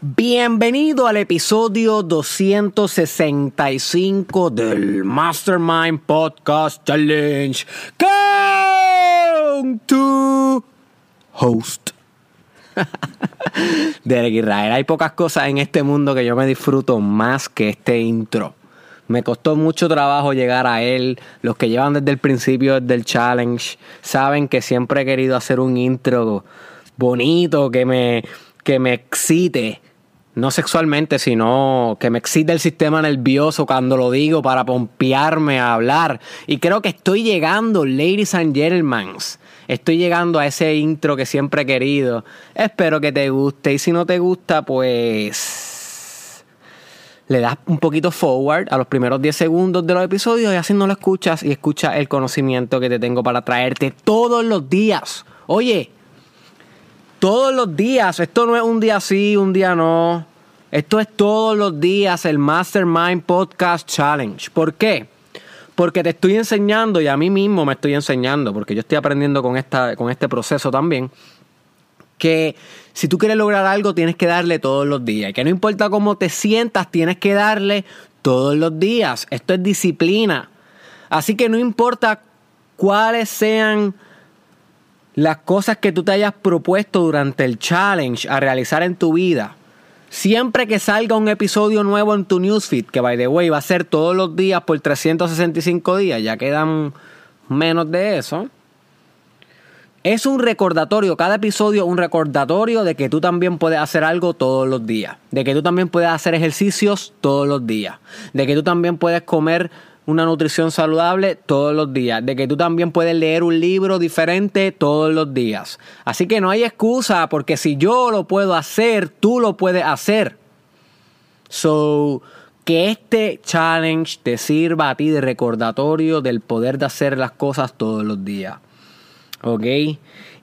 Bienvenido al episodio 265 del Mastermind Podcast Challenge. Count to host. Derek Israel, hay pocas cosas en este mundo que yo me disfruto más que este intro. Me costó mucho trabajo llegar a él. Los que llevan desde el principio del challenge saben que siempre he querido hacer un intro bonito, que me, que me excite. No sexualmente, sino que me excite el sistema nervioso cuando lo digo para pompearme a hablar. Y creo que estoy llegando, ladies and gentlemen. Estoy llegando a ese intro que siempre he querido. Espero que te guste. Y si no te gusta, pues le das un poquito forward a los primeros 10 segundos de los episodios y así no lo escuchas y escucha el conocimiento que te tengo para traerte todos los días. Oye, todos los días, esto no es un día sí, un día no. Esto es todos los días el Mastermind Podcast Challenge. ¿Por qué? Porque te estoy enseñando y a mí mismo me estoy enseñando, porque yo estoy aprendiendo con, esta, con este proceso también, que si tú quieres lograr algo tienes que darle todos los días. Y que no importa cómo te sientas, tienes que darle todos los días. Esto es disciplina. Así que no importa cuáles sean las cosas que tú te hayas propuesto durante el challenge a realizar en tu vida. Siempre que salga un episodio nuevo en tu newsfeed, que by the way va a ser todos los días por 365 días, ya quedan menos de eso. Es un recordatorio, cada episodio un recordatorio de que tú también puedes hacer algo todos los días, de que tú también puedes hacer ejercicios todos los días, de que tú también puedes comer una nutrición saludable todos los días, de que tú también puedes leer un libro diferente todos los días. Así que no hay excusa, porque si yo lo puedo hacer, tú lo puedes hacer. So, que este challenge te sirva a ti de recordatorio del poder de hacer las cosas todos los días. ¿Ok?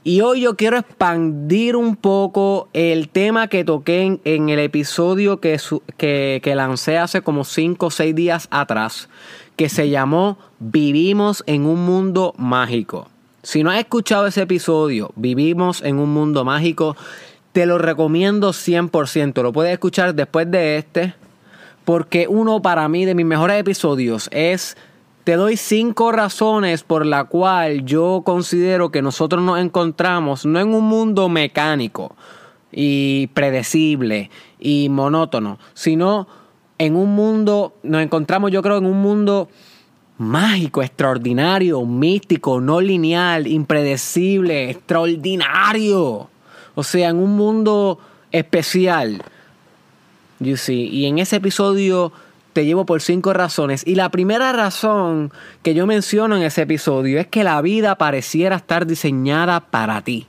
Y hoy yo quiero expandir un poco el tema que toqué en, el episodio que, que, que, lancé hace como 5 o 6 días atrás, que se llamó Vivimos en un mundo mágico. Si no has escuchado ese episodio, Vivimos en un mundo mágico, te lo recomiendo 100%. Lo puedes escuchar después de este, porque uno para mí de mis mejores episodios es te doy cinco razones por la cual yo considero que nosotros nos encontramos no en un mundo mecánico y predecible y monótono, sino en un mundo, nos encontramos yo creo en un mundo mágico, extraordinario, místico, no lineal, impredecible, extraordinario. O sea, en un mundo especial. You see. Y en ese episodio te llevo por cinco razones. Y la primera razón que yo menciono en ese episodio es que la vida pareciera estar diseñada para ti.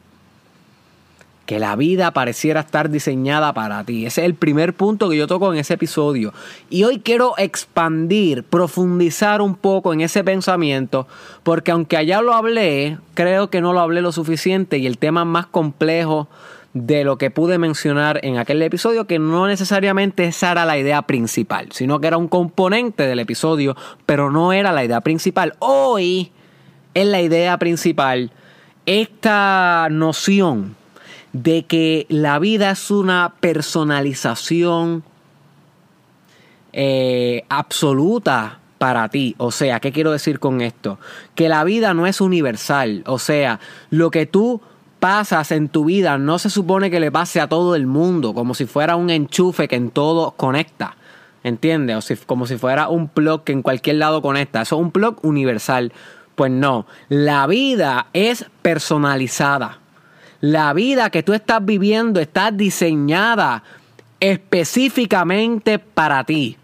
Que la vida pareciera estar diseñada para ti. Ese es el primer punto que yo toco en ese episodio. Y hoy quiero expandir, profundizar un poco en ese pensamiento, porque aunque allá lo hablé, creo que no lo hablé lo suficiente y el tema más complejo de lo que pude mencionar en aquel episodio, que no necesariamente esa era la idea principal, sino que era un componente del episodio, pero no era la idea principal. Hoy es la idea principal esta noción de que la vida es una personalización eh, absoluta para ti. O sea, ¿qué quiero decir con esto? Que la vida no es universal. O sea, lo que tú pasas en tu vida no se supone que le pase a todo el mundo, como si fuera un enchufe que en todo conecta. ¿Entiendes? O si, como si fuera un plug que en cualquier lado conecta. Eso es un plug universal. Pues no, la vida es personalizada. La vida que tú estás viviendo está diseñada específicamente para ti.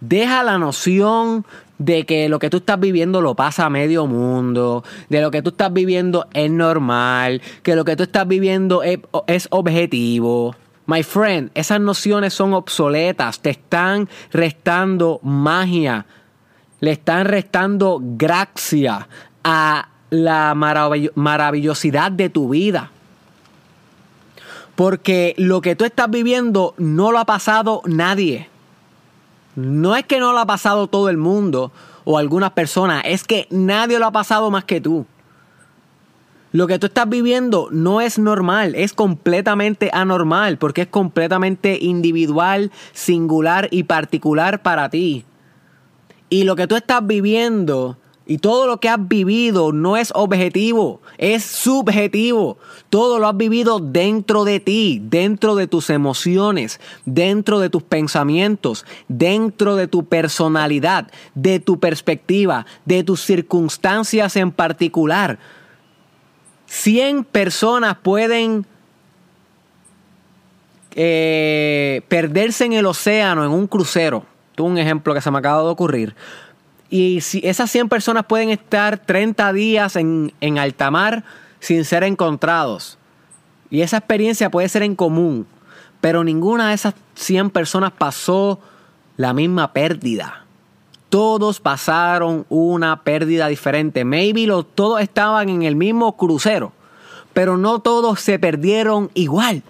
Deja la noción de que lo que tú estás viviendo lo pasa a medio mundo, de lo que tú estás viviendo es normal, que lo que tú estás viviendo es, objetivo. My friend, esas nociones son obsoletas, te están restando magia, le están restando gracia a la maravillosidad de tu vida. Porque lo que tú estás viviendo no lo ha pasado nadie. No es que no lo ha pasado todo el mundo o algunas personas, es que nadie lo ha pasado más que tú. Lo que tú estás viviendo no es normal, es completamente anormal, porque es completamente individual, singular y particular para ti. Y lo que tú estás viviendo y todo lo que has vivido no es objetivo, es subjetivo. Todo lo has vivido dentro de ti, dentro de tus emociones, dentro de tus pensamientos, dentro de tu personalidad, de tu perspectiva, de tus circunstancias en particular. 100 personas pueden eh, perderse en el océano en un crucero. Tú un ejemplo que se me acaba de ocurrir. Y si esas 100 personas pueden estar 30 días en, en alta mar sin ser encontrados. Y esa experiencia puede ser en común. Pero ninguna de esas 100 personas pasó la misma pérdida. Todos pasaron una pérdida diferente. Maybe los, todos estaban en el mismo crucero. Pero no todos se perdieron igual.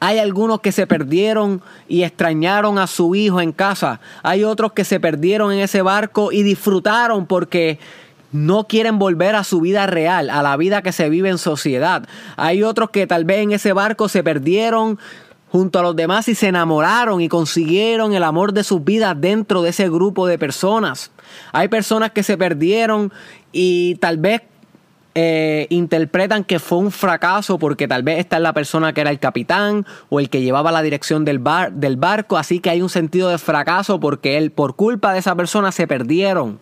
Hay algunos que se perdieron y extrañaron a su hijo en casa. Hay otros que se perdieron en ese barco y disfrutaron porque no quieren volver a su vida real, a la vida que se vive en sociedad. Hay otros que tal vez en ese barco se perdieron junto a los demás y se enamoraron y consiguieron el amor de sus vidas dentro de ese grupo de personas. Hay personas que se perdieron y tal vez eh, interpretan que fue un fracaso porque tal vez esta es la persona que era el capitán o el que llevaba la dirección del, bar, del barco, así que hay un sentido de fracaso porque él, por culpa de esa persona se perdieron.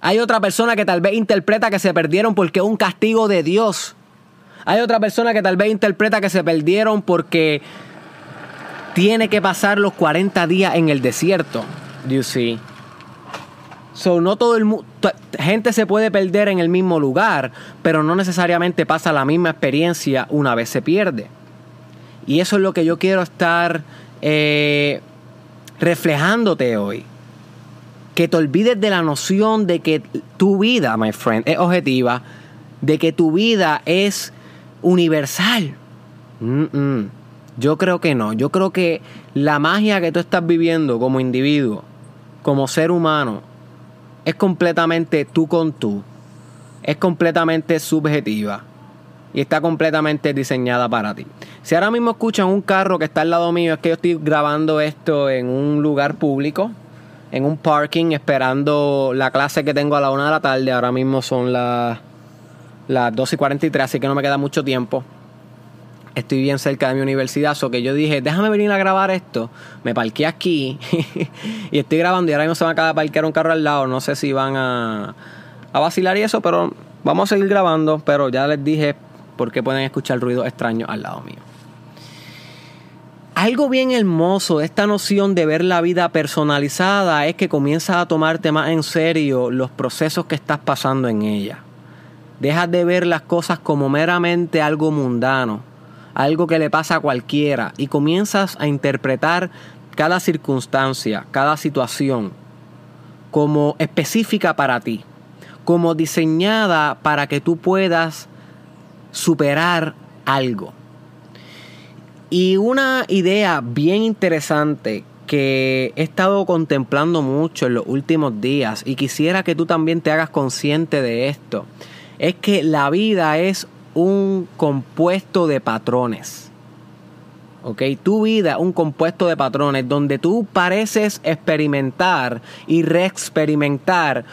Hay otra persona que tal vez interpreta que se perdieron porque es un castigo de Dios. Hay otra persona que tal vez interpreta que se perdieron porque tiene que pasar los 40 días en el desierto. You see. So, no todo el gente se puede perder en el mismo lugar, pero no necesariamente pasa la misma experiencia una vez se pierde. Y eso es lo que yo quiero estar eh, reflejándote hoy. Que te olvides de la noción de que tu vida, my friend, es objetiva, de que tu vida es universal. Yo creo que no. Yo creo que la magia que tú estás viviendo como individuo, como ser humano, es completamente tú con tú. Es completamente subjetiva. Y está completamente diseñada para ti. Si ahora mismo escuchan un carro que está al lado mío, es que yo estoy grabando esto en un lugar público, en un parking, esperando la clase que tengo a la una de la tarde. Ahora mismo son las, las 2 y 43, así que no me queda mucho tiempo estoy bien cerca de mi universidad, so que yo dije, déjame venir a grabar esto. Me parqué aquí y estoy grabando y ahora mismo se me acaba de parquear un carro al lado. No sé si van a, vacilar y eso, pero vamos a seguir grabando. Pero ya les dije por qué pueden escuchar ruido extraño al lado mío. Algo bien hermoso de esta noción de ver la vida personalizada es que comienzas a tomarte más en serio los procesos que estás pasando en ella. Dejas de ver las cosas como meramente algo mundano algo que le pasa a cualquiera y comienzas a interpretar cada circunstancia, cada situación como específica para ti, como diseñada para que tú puedas superar algo. Y una idea bien interesante que he estado contemplando mucho en los últimos días y quisiera que tú también te hagas consciente de esto, es que la vida es un compuesto de patrones. ¿Ok? Tu vida, un compuesto de patrones donde tú pareces experimentar y reexperimentar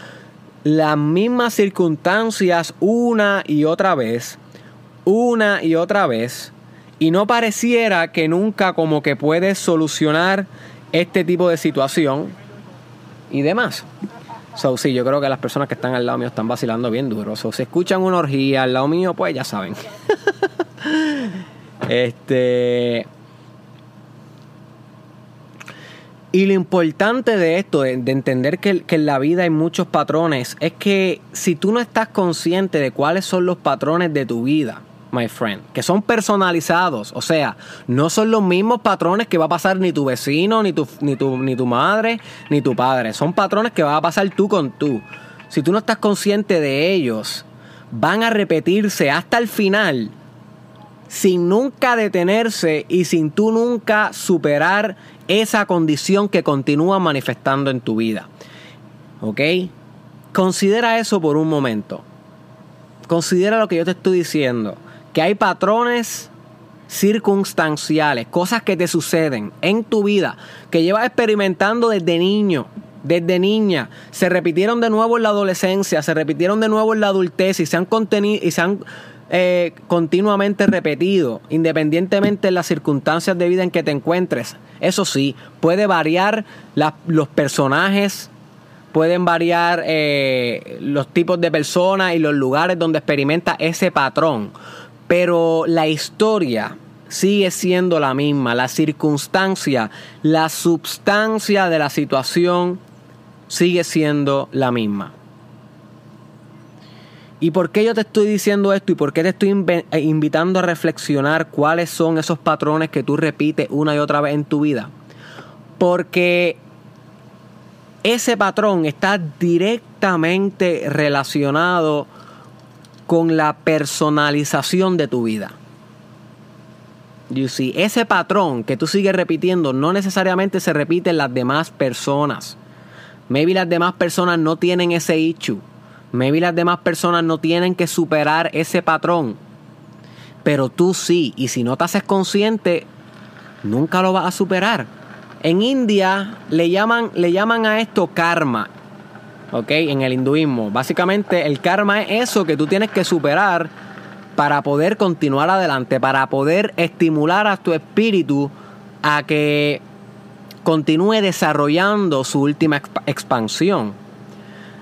las mismas circunstancias una y otra vez, una y otra vez, y no pareciera que nunca como que puedes solucionar este tipo de situación y demás. So, sí, yo creo que las personas que están al lado mío están vacilando bien duro. So, si escuchan una orgía al lado mío, pues ya saben. este. Y lo importante de esto, de, entender que, que, en la vida hay muchos patrones, es que si tú no estás consciente de cuáles son los patrones de tu vida, my friend, que son personalizados. O sea, no son los mismos patrones que va a pasar ni tu vecino, ni tu, ni tu, ni tu madre, ni tu padre. Son patrones que va a pasar tú con tú. Si tú no estás consciente de ellos, van a repetirse hasta el final sin nunca detenerse y sin tú nunca superar esa condición que continúa manifestando en tu vida. ¿Ok? Considera eso por un momento. considera lo que yo te estoy diciendo, que hay patrones circunstanciales, cosas que te suceden en tu vida, que llevas experimentando desde niño, desde niña, se repitieron de nuevo en la adolescencia, se repitieron de nuevo en la adultez y se han, y se han eh, continuamente repetido, independientemente de las circunstancias de vida en que te encuentres. Eso sí, puede variar los personajes, pueden variar eh, los tipos de personas y los lugares donde experimenta ese patrón. Pero la historia sigue siendo la misma, la circunstancia, la substancia de la situación sigue siendo la misma. ¿Y por qué yo te estoy diciendo esto y por qué te estoy eh, invitando a reflexionar cuáles son esos patrones que tú repites una y otra vez en tu vida? Porque ese patrón está directamente relacionado con la personalización de tu vida. You see, ese patrón que tú sigues repitiendo no necesariamente se repite en las demás personas. Maybe las demás personas no tienen ese issue. Maybe las demás personas no tienen que superar ese patrón. Pero tú sí. Y si no te haces consciente, nunca lo vas a superar. En India le llaman, le llaman a esto karma. ¿Ok? En el hinduismo. Básicamente el karma es eso que tú tienes que superar para poder continuar adelante, para poder estimular a tu espíritu a que continúe desarrollando su última expansión.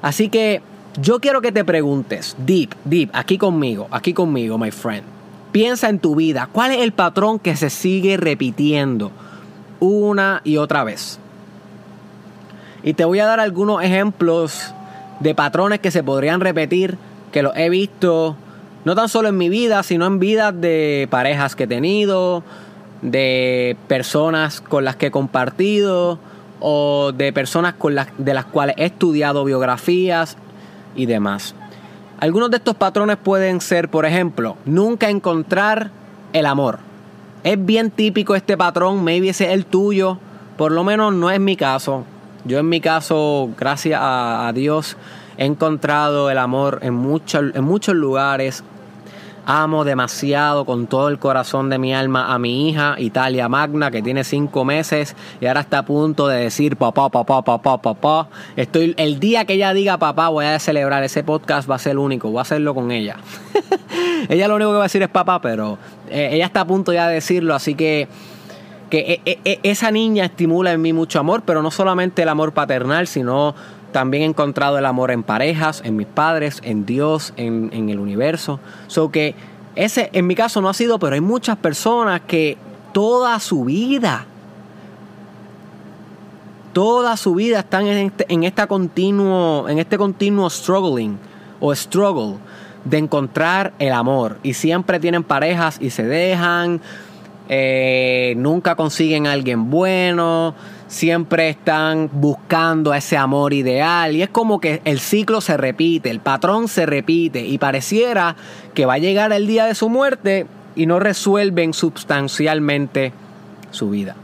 Así que yo quiero que te preguntes, deep, deep, aquí conmigo, aquí conmigo, my friend. Piensa en tu vida, ¿cuál es el patrón que se sigue repitiendo una y otra vez? Y te voy a dar algunos ejemplos de patrones que se podrían repetir, que los he visto no tan solo en mi vida, sino en vidas de parejas que he tenido, de personas con las que he compartido o de personas con las, de las cuales he estudiado biografías y demás. Algunos de estos patrones pueden ser, por ejemplo, nunca encontrar el amor. Es bien típico este patrón, maybe ese es el tuyo, por lo menos no es mi caso. Yo en mi caso, gracias a, Dios, he encontrado el amor en, en muchos lugares, Amo demasiado con todo el corazón de mi alma a mi hija, Italia Magna, que tiene cinco meses y ahora está a punto de decir papá, papá, papá, papá. Estoy, el día que ella diga papá, voy a celebrar ese podcast, va a ser el único, voy a hacerlo con ella. ella lo único que va a decir es papá, pero eh, ella está a punto ya de decirlo, así que que e, e, e, esa niña estimula en mí mucho amor, pero no solamente el amor paternal, sino también he encontrado el amor en parejas, en mis padres, en Dios, en, el universo. So que ese en mi caso no ha sido, pero hay muchas personas que toda su vida, toda su vida están en este, en esta continuo, en este continuo struggling o struggle de encontrar el amor. Y siempre tienen parejas y se dejan. Eh, nunca consiguen a alguien bueno siempre están buscando ese amor ideal y es como que el ciclo se repite, el patrón se repite y pareciera que va a llegar el día de su muerte y no resuelven sustancialmente su vida.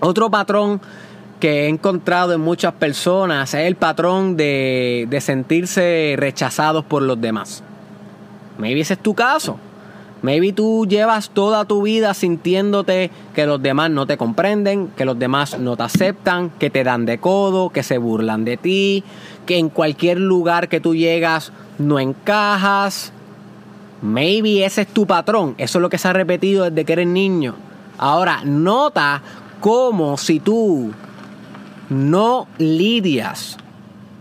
Otro patrón que he encontrado en muchas personas es el patrón de, de sentirse rechazados por los demás. Maybe ese es tu caso. Maybe tú llevas toda tu vida sintiéndote que los demás no te comprenden, que los demás no te aceptan, que te dan de codo, que se burlan de ti, que en cualquier lugar que tú llegas no encajas. Maybe ese es tu patrón. Eso es lo que se ha repetido desde que eres niño. Ahora, nota cómo si tú no lidias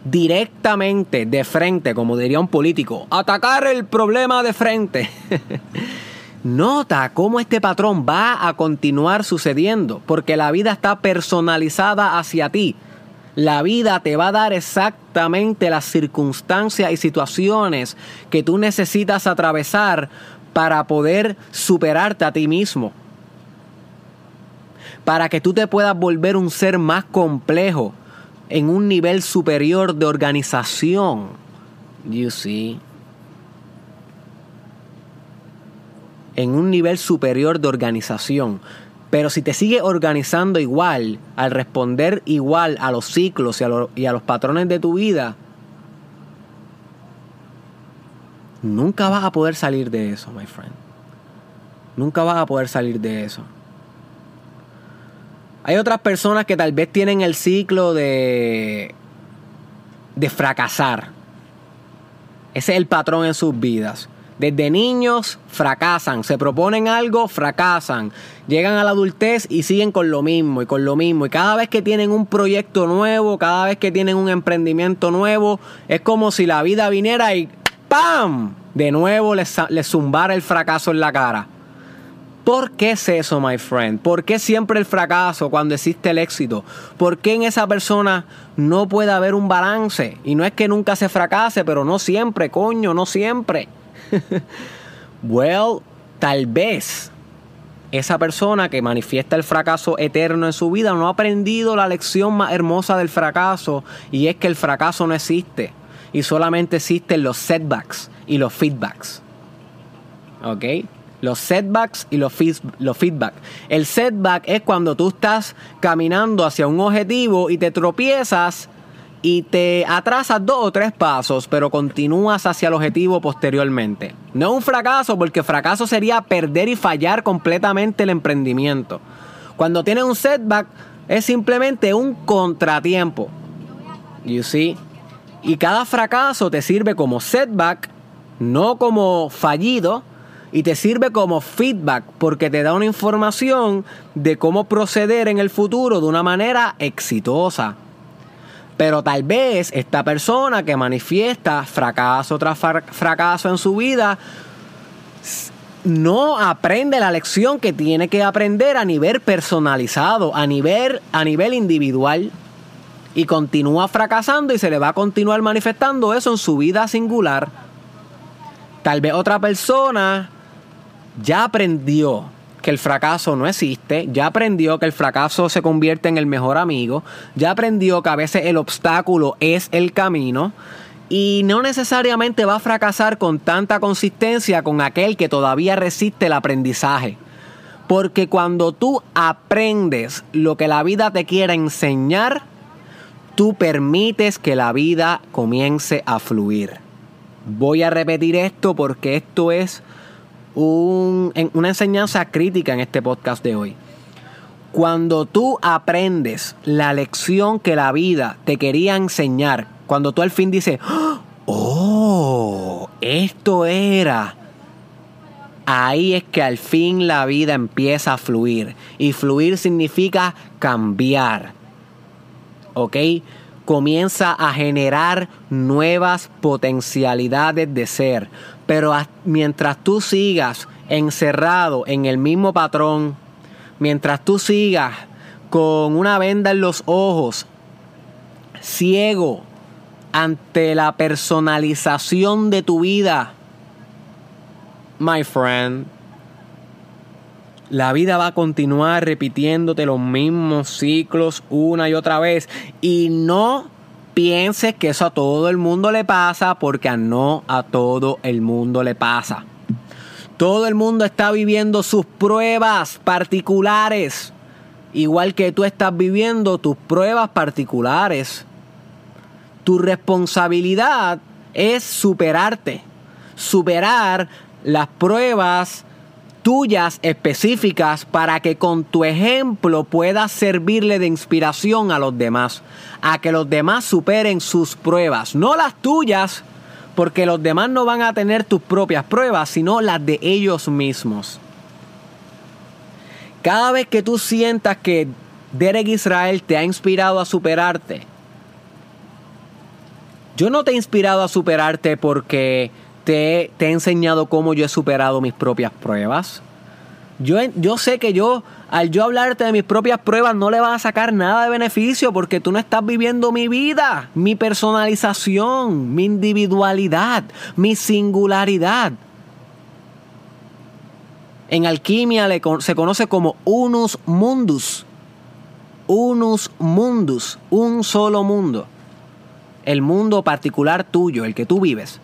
directamente, de frente, como diría un político, atacar el problema de frente. Nota cómo este patrón va a continuar sucediendo, porque la vida está personalizada hacia ti. La vida te va a dar exactamente las circunstancias y situaciones que tú necesitas atravesar para poder superarte a ti mismo. Para que tú te puedas volver un ser más complejo, en un nivel superior de organización. You see. En un nivel superior de organización. Pero si te sigue organizando igual, al responder igual a los ciclos y a, los patrones de tu vida, nunca vas a poder salir de eso, my friend. Nunca vas a poder salir de eso. Hay otras personas que tal vez tienen el ciclo de de fracasar. Ese es el patrón en sus vidas. Desde niños fracasan, se proponen algo, fracasan, llegan a la adultez y siguen con lo mismo y con lo mismo. Y cada vez que tienen un proyecto nuevo, cada vez que tienen un emprendimiento nuevo, es como si la vida viniera y ¡pam! De nuevo les, les zumbara el fracaso en la cara. ¿Por qué es eso, my friend? ¿Por qué siempre el fracaso cuando existe el éxito? ¿Por qué en esa persona no puede haber un balance? Y no es que nunca se fracase, pero no siempre, coño, no siempre. well, tal vez esa persona que manifiesta el fracaso eterno en su vida no ha aprendido la lección más hermosa del fracaso y es que el fracaso no existe y solamente existen los setbacks y los feedbacks. ¿Ok? los setbacks y los, los feedback. El setback es cuando tú estás caminando hacia un objetivo y te tropiezas y te atrasas dos o tres pasos, pero continúas hacia el objetivo posteriormente. No es un fracaso, porque fracaso sería perder y fallar completamente el emprendimiento. Cuando tienes un setback, es simplemente un contratiempo. You see? Y cada fracaso te sirve como setback, no como fallido, y te sirve como feedback porque te da una información de cómo proceder en el futuro de una manera exitosa. Pero tal vez esta persona que manifiesta fracaso tras fracaso en su vida no aprende la lección que tiene que aprender a nivel personalizado, a nivel, a nivel individual. Y continúa fracasando y se le va a continuar manifestando eso en su vida singular. Tal vez otra persona ya aprendió que el fracaso no existe, ya aprendió que el fracaso se convierte en el mejor amigo, ya aprendió que a veces el obstáculo es el camino y no necesariamente va a fracasar con tanta consistencia con aquel que todavía resiste el aprendizaje. Porque cuando tú aprendes lo que la vida te quiere enseñar, tú permites que la vida comience a fluir. Voy a repetir esto porque esto es una enseñanza crítica en este podcast de hoy. Cuando tú aprendes la lección que la vida te quería enseñar, cuando tú al fin dices, oh, esto era, ahí es que al fin la vida empieza a fluir. Y fluir significa cambiar. ¿Ok? Comienza a generar nuevas potencialidades de ser. Pero mientras tú sigas encerrado en el mismo patrón, mientras tú sigas con una venda en los ojos, ciego ante la personalización de tu vida, my friend, la vida va a continuar repitiéndote los mismos ciclos una y otra vez. Y no pienses que eso a todo el mundo le pasa porque no a todo el mundo le pasa. Todo el mundo está viviendo sus pruebas particulares, igual que tú estás viviendo tus pruebas particulares. Tu responsabilidad es superarte, superar las pruebas tuyas específicas para que con tu ejemplo puedas servirle de inspiración a los demás, a que los demás superen sus pruebas, no las tuyas, porque los demás no van a tener tus propias pruebas, sino las de ellos mismos. Cada vez que tú sientas que Derek Israel te ha inspirado a superarte, yo no te he inspirado a superarte porque te, he enseñado cómo yo he superado mis propias pruebas. Yo, yo sé que yo, al yo hablarte de mis propias pruebas, no le vas a sacar nada de beneficio porque tú no estás viviendo mi vida, mi personalización, mi individualidad, mi singularidad. En alquimia se conoce como unus mundus. Unus mundus, un solo mundo. El mundo particular tuyo, el que tú vives.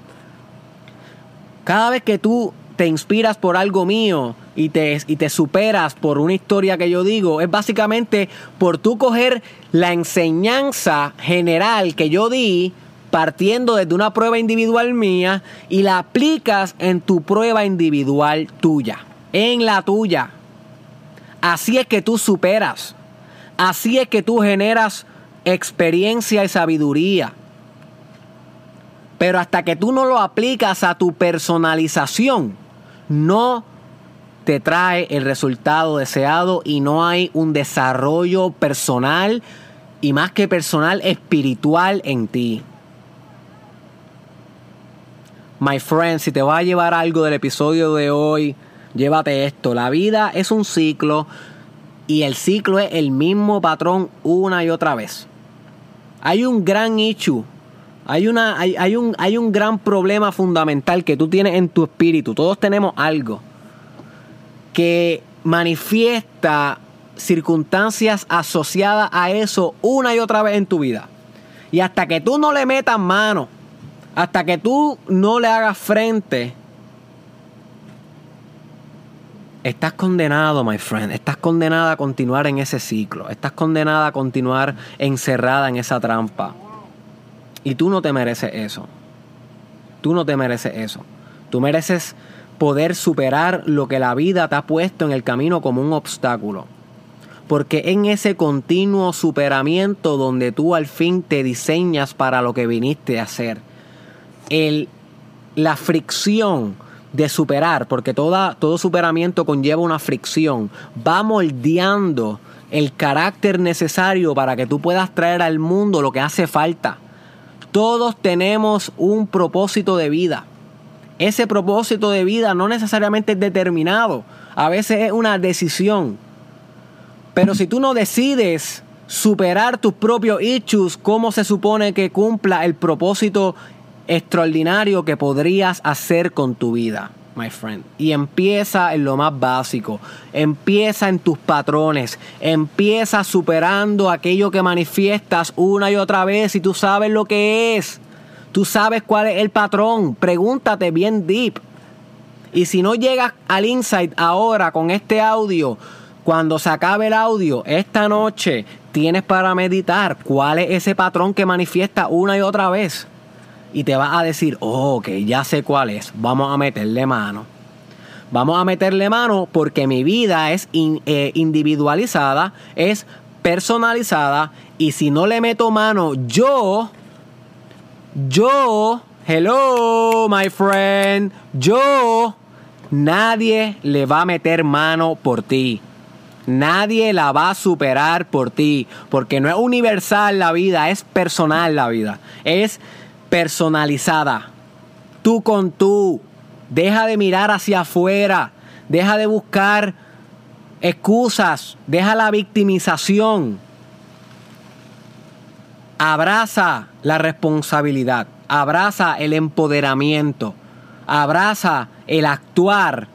Cada vez que tú te inspiras por algo mío y te, y te superas por una historia que yo digo, es básicamente por tú coger la enseñanza general que yo di partiendo desde una prueba individual mía y la aplicas en tu prueba individual tuya, en la tuya. Así es que tú superas. Así es que tú generas experiencia y sabiduría. Pero hasta que tú no lo aplicas a tu personalización, no te trae el resultado deseado y no hay un desarrollo personal y más que personal, espiritual en ti. My friend, si te va a llevar algo del episodio de hoy, llévate esto. La vida es un ciclo y el ciclo es el mismo patrón una y otra vez. Hay un gran issue, hay, una, hay, un, hay un gran problema fundamental que tú tienes en tu espíritu. Todos tenemos algo que manifiesta circunstancias asociadas a eso una y otra vez en tu vida. Y hasta que tú no le metas mano, hasta que tú no le hagas frente, estás condenado, my friend. Estás condenada a continuar en ese ciclo. Estás condenada a continuar encerrada en esa trampa. Y tú no te mereces eso. Tú no te mereces eso. Tú mereces poder superar lo que la vida te ha puesto en el camino como un obstáculo porque en ese continuo superamiento donde tú al fin te diseñas para lo que viniste a hacer, el, la fricción de superar, porque toda, todo superamiento conlleva una fricción, va moldeando el carácter necesario para que tú puedas traer al mundo lo que hace falta. Todos tenemos un propósito de vida. Ese propósito de vida no necesariamente es determinado, a veces es una decisión pero si tú no decides superar tus propios issues, ¿cómo se supone que cumpla el propósito extraordinario que podrías hacer con tu vida? My friend. Y empieza en lo más básico. Empieza en tus patrones. Empieza superando aquello que manifiestas una y otra vez y tú sabes lo que es. Tú sabes cuál es el patrón. Pregúntate bien deep. Y si no llegas al insight ahora con este audio, cuando se acabe el audio, esta noche tienes para meditar cuál es ese patrón que manifiesta una y otra vez. Y te vas a decir, oh, ok, ya sé cuál es. Vamos a meterle mano. Vamos a meterle mano porque mi vida es eh, individualizada, es personalizada. Y si no le meto mano, yo, yo, hello, my friend, yo, nadie le va a meter mano por ti. Nadie la va a superar por ti, porque no es universal la vida, es personal la vida, es personalizada. Tú con tú. Deja de mirar hacia afuera, deja de buscar excusas, deja la victimización. Abraza la responsabilidad, abraza el empoderamiento, abraza el actuar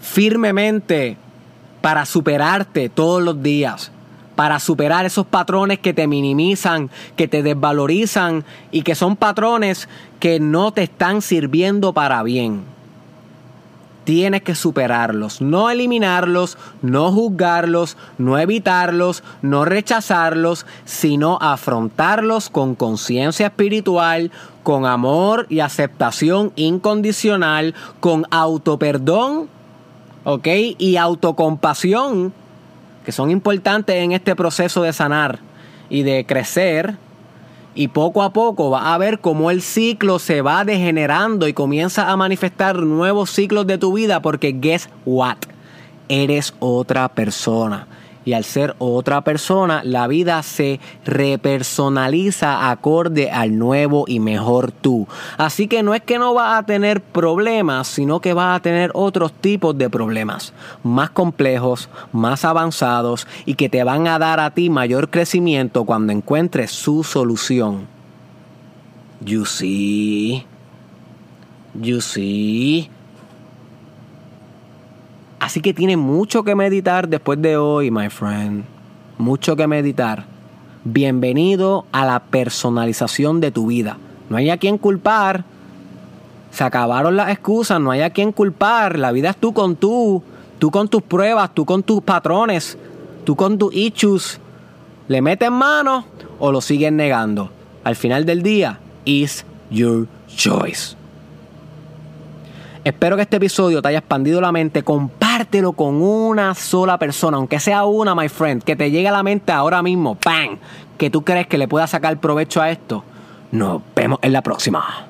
firmemente para superarte todos los días, para superar esos patrones que te minimizan, que te desvalorizan y que son patrones que no te están sirviendo para bien. Tienes que superarlos, no eliminarlos, no juzgarlos, no evitarlos, no rechazarlos, sino afrontarlos con conciencia espiritual, con amor y aceptación incondicional, con autoperdón ¿ok? Y autocompasión, son importantes en este proceso de sanar y de crecer. Y poco a poco va a ver cómo el ciclo se va degenerando y comienza a manifestar nuevos ciclos de tu vida porque guess what? Eres otra persona y al ser otra persona, la vida se repersonaliza acorde al nuevo y mejor tú. Así que no es que no vas a tener problemas, sino que vas a tener otros tipos de problemas, más complejos, más avanzados y que te van a dar a ti mayor crecimiento cuando encuentres su solución. You see. You see. Así que tiene mucho que meditar después de hoy, my friend. Mucho que meditar. Bienvenido a la personalización de tu vida. No hay a quien culpar. Se acabaron las excusas, no hay a quien culpar. La vida es tú con tú. Tú con tus pruebas, tú con tus patrones, tú con tus issues. ¿Le metes mano o lo sigues negando? al final del día, is your choice. Espero que este episodio te haya expandido la mente. Compártelo con una sola persona, aunque sea una, my friend, que te llegue a la mente ahora mismo, ¡pam! Que tú crees que le pueda sacar provecho a esto. Nos vemos en la próxima.